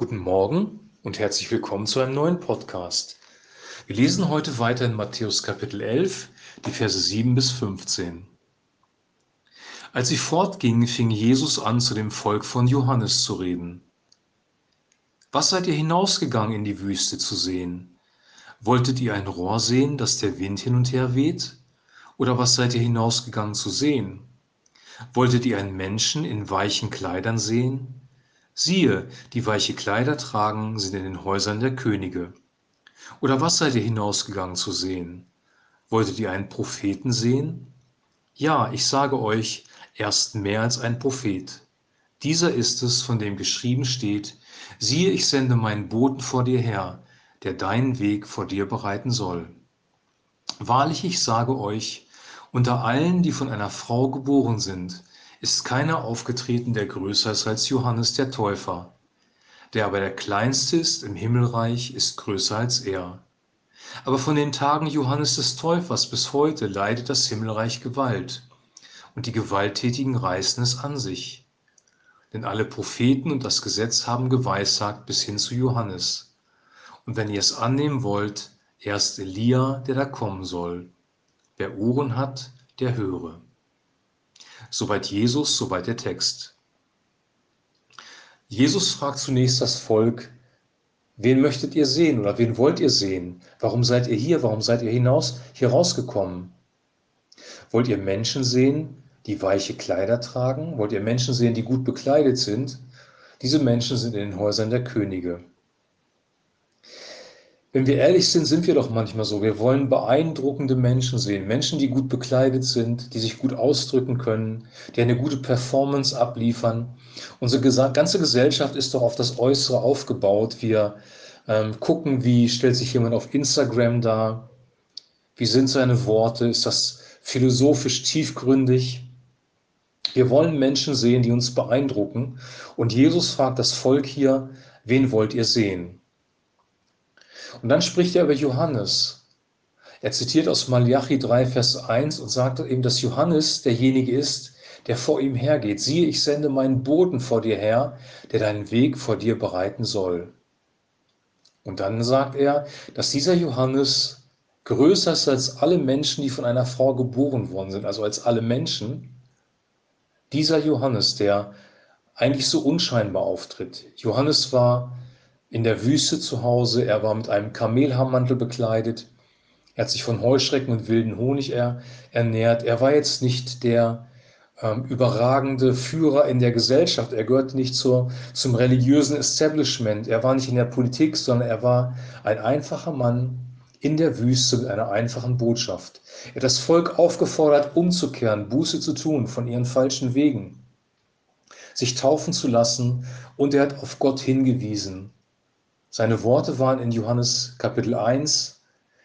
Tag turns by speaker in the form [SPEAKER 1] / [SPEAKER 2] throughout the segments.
[SPEAKER 1] Guten Morgen und herzlich willkommen zu einem neuen Podcast. Wir lesen heute weiter in Matthäus Kapitel 11, die Verse 7 bis 15. Als sie fortgingen, fing Jesus an, zu dem Volk von Johannes zu reden. Was seid ihr hinausgegangen in die Wüste zu sehen? Wolltet ihr ein Rohr sehen, das der Wind hin und her weht? Oder was seid ihr hinausgegangen zu sehen? Wolltet ihr einen Menschen in weichen Kleidern sehen? Siehe, die weiche Kleider tragen, sind in den Häusern der Könige. Oder was seid ihr hinausgegangen zu sehen? Wolltet ihr einen Propheten sehen? Ja, ich sage euch, er ist mehr als ein Prophet. Dieser ist es, von dem geschrieben steht, siehe, ich sende meinen Boten vor dir her, der deinen Weg vor dir bereiten soll. Wahrlich, ich sage euch, unter allen, die von einer Frau geboren sind, ist keiner aufgetreten, der größer ist als Johannes der Täufer. Der aber der Kleinste ist im Himmelreich, ist größer als er. Aber von den Tagen Johannes des Täufers bis heute leidet das Himmelreich Gewalt, und die Gewalttätigen reißen es an sich. Denn alle Propheten und das Gesetz haben geweissagt bis hin zu Johannes. Und wenn ihr es annehmen wollt, er ist Elia, der da kommen soll. Wer Ohren hat, der höre. Soweit Jesus, soweit der Text. Jesus fragt zunächst das Volk, wen möchtet ihr sehen oder wen wollt ihr sehen? Warum seid ihr hier? Warum seid ihr hinaus, hier rausgekommen? Wollt ihr Menschen sehen, die weiche Kleider tragen? Wollt ihr Menschen sehen, die gut bekleidet sind? Diese Menschen sind in den Häusern der Könige. Wenn wir ehrlich sind, sind wir doch manchmal so. Wir wollen beeindruckende Menschen sehen. Menschen, die gut bekleidet sind, die sich gut ausdrücken können, die eine gute Performance abliefern. Unsere ganze Gesellschaft ist doch auf das Äußere aufgebaut. Wir ähm, gucken, wie stellt sich jemand auf Instagram dar, wie sind seine Worte, ist das philosophisch tiefgründig. Wir wollen Menschen sehen, die uns beeindrucken. Und Jesus fragt das Volk hier, wen wollt ihr sehen? Und dann spricht er über Johannes. Er zitiert aus Malachi 3, Vers 1 und sagt eben, dass Johannes derjenige ist, der vor ihm hergeht. Siehe, ich sende meinen Boten vor dir her, der deinen Weg vor dir bereiten soll. Und dann sagt er, dass dieser Johannes größer ist als alle Menschen, die von einer Frau geboren worden sind, also als alle Menschen. Dieser Johannes, der eigentlich so unscheinbar auftritt. Johannes war in der Wüste zu Hause. Er war mit einem Kamelhaarmantel bekleidet. Er hat sich von Heuschrecken und wilden Honig er, ernährt. Er war jetzt nicht der ähm, überragende Führer in der Gesellschaft. Er gehörte nicht zur, zum religiösen Establishment. Er war nicht in der Politik, sondern er war ein einfacher Mann in der Wüste mit einer einfachen Botschaft. Er hat das Volk aufgefordert, umzukehren, Buße zu tun von ihren falschen Wegen, sich taufen zu lassen und er hat auf Gott hingewiesen. Seine Worte waren in Johannes Kapitel 1,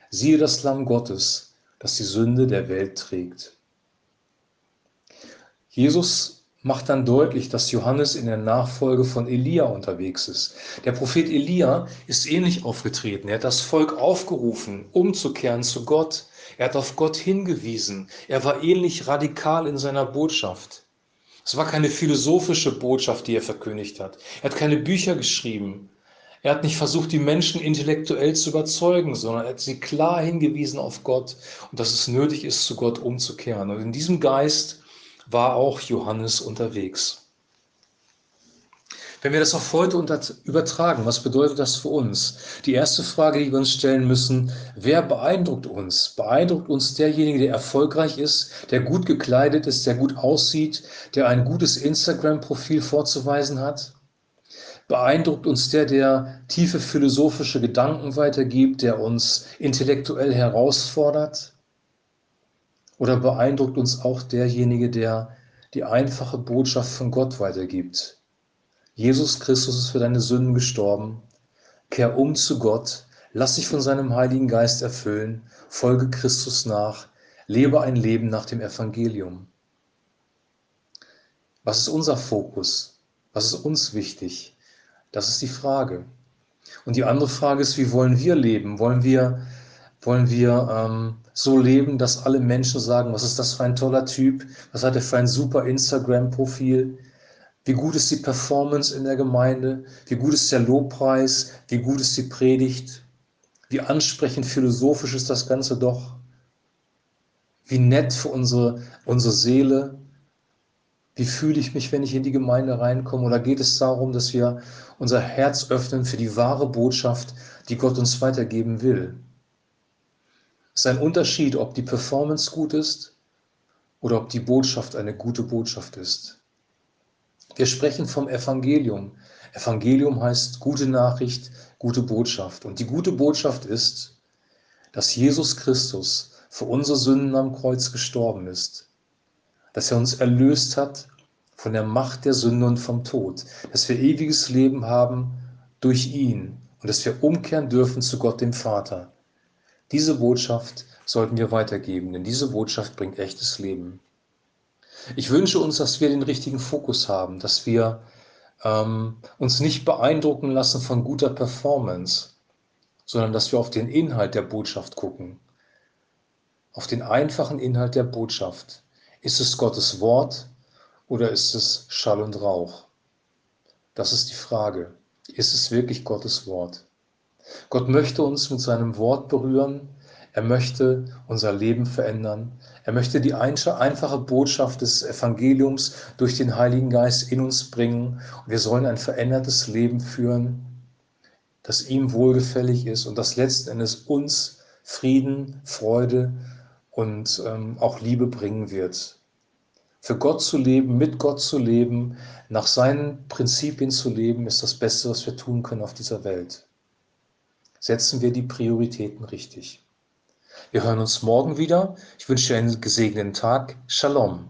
[SPEAKER 1] siehe das Lamm Gottes, das die Sünde der Welt trägt. Jesus macht dann deutlich, dass Johannes in der Nachfolge von Elia unterwegs ist. Der Prophet Elia ist ähnlich aufgetreten. Er hat das Volk aufgerufen, umzukehren zu Gott. Er hat auf Gott hingewiesen. Er war ähnlich radikal in seiner Botschaft. Es war keine philosophische Botschaft, die er verkündigt hat. Er hat keine Bücher geschrieben, er hat nicht versucht, die Menschen intellektuell zu überzeugen, sondern er hat sie klar hingewiesen auf Gott und dass es nötig ist, zu Gott umzukehren. Und in diesem Geist war auch Johannes unterwegs. Wenn wir das auf heute übertragen, was bedeutet das für uns? Die erste Frage, die wir uns stellen müssen, wer beeindruckt uns? Beeindruckt uns derjenige, der erfolgreich ist, der gut gekleidet ist, der gut aussieht, der ein gutes Instagram-Profil vorzuweisen hat? Beeindruckt uns der, der tiefe philosophische Gedanken weitergibt, der uns intellektuell herausfordert? Oder beeindruckt uns auch derjenige, der die einfache Botschaft von Gott weitergibt? Jesus Christus ist für deine Sünden gestorben. Kehr um zu Gott, lass dich von seinem Heiligen Geist erfüllen, folge Christus nach, lebe ein Leben nach dem Evangelium. Was ist unser Fokus? Was ist uns wichtig? Das ist die Frage. Und die andere Frage ist, wie wollen wir leben? Wollen wir, wollen wir ähm, so leben, dass alle Menschen sagen, was ist das für ein toller Typ? Was hat er für ein super Instagram-Profil? Wie gut ist die Performance in der Gemeinde? Wie gut ist der Lobpreis? Wie gut ist die Predigt? Wie ansprechend philosophisch ist das Ganze doch? Wie nett für unsere, unsere Seele? Wie fühle ich mich, wenn ich in die Gemeinde reinkomme? Oder geht es darum, dass wir unser Herz öffnen für die wahre Botschaft, die Gott uns weitergeben will? Es ist ein Unterschied, ob die Performance gut ist oder ob die Botschaft eine gute Botschaft ist. Wir sprechen vom Evangelium. Evangelium heißt gute Nachricht, gute Botschaft. Und die gute Botschaft ist, dass Jesus Christus für unsere Sünden am Kreuz gestorben ist, dass er uns erlöst hat von der Macht der Sünde und vom Tod, dass wir ewiges Leben haben durch ihn und dass wir umkehren dürfen zu Gott dem Vater. Diese Botschaft sollten wir weitergeben, denn diese Botschaft bringt echtes Leben. Ich wünsche uns, dass wir den richtigen Fokus haben, dass wir ähm, uns nicht beeindrucken lassen von guter Performance, sondern dass wir auf den Inhalt der Botschaft gucken, auf den einfachen Inhalt der Botschaft. Ist es Gottes Wort oder ist es Schall und Rauch? Das ist die Frage. Ist es wirklich Gottes Wort? Gott möchte uns mit seinem Wort berühren. Er möchte unser Leben verändern. Er möchte die einfache Botschaft des Evangeliums durch den Heiligen Geist in uns bringen. Wir sollen ein verändertes Leben führen, das ihm wohlgefällig ist und das letzten Endes uns Frieden, Freude und ähm, auch Liebe bringen wird. Für Gott zu leben, mit Gott zu leben, nach seinen Prinzipien zu leben, ist das Beste, was wir tun können auf dieser Welt. Setzen wir die Prioritäten richtig. Wir hören uns morgen wieder. Ich wünsche dir einen gesegneten Tag. Shalom.